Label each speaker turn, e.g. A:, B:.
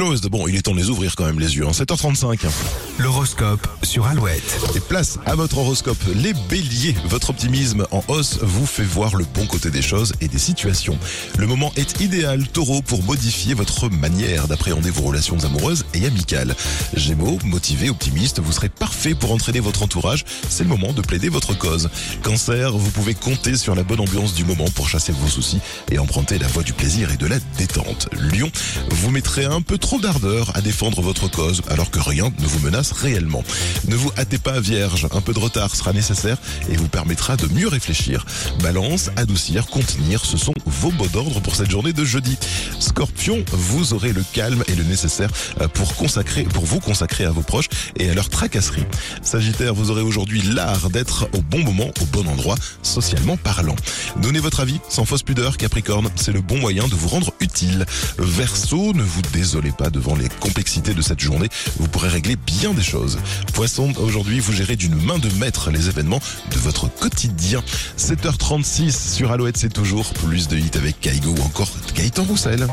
A: closed. Bon, il est temps de les ouvrir quand même les yeux. Hein. 7h35.
B: L'horoscope sur Alouette.
A: Et place à votre horoscope. Les béliers, votre optimisme en hausse vous fait voir le bon côté des choses et des situations. Le moment est idéal, taureau, pour modifier votre manière d'appréhender vos relations amoureuses et amicales. Gémeaux, motivé, optimiste, vous serez parfait pour entraîner votre entourage. C'est le moment de plaider votre cause. Cancer, vous pouvez compter sur la bonne ambiance du moment pour chasser vos soucis et emprunter la voie du plaisir et de la détente. Lion, vous mettrez un peu trop d'ardeur à défendre votre cause alors que rien ne vous menace réellement. Ne vous hâtez pas, Vierge, un peu de retard sera nécessaire et vous permettra de mieux réfléchir. Balance, adoucir, contenir, ce sont vos mots d'ordre pour cette journée de jeudi. Scorpion, vous aurez le calme et le nécessaire euh, pour consacrer, pour vous consacrer à vos proches et à leur tracasserie. Sagittaire, vous aurez aujourd'hui l'art d'être au bon moment, au bon endroit, socialement parlant. Donnez votre avis sans fausse pudeur, Capricorne, c'est le bon moyen de vous rendre utile. Verseau, ne vous désolez devant les complexités de cette journée, vous pourrez régler bien des choses. Poisson, aujourd'hui, vous gérez d'une main de maître les événements de votre quotidien. 7h36 sur Alouette, c'est toujours plus de hits avec Kaigo ou encore Gaëtan Roussel.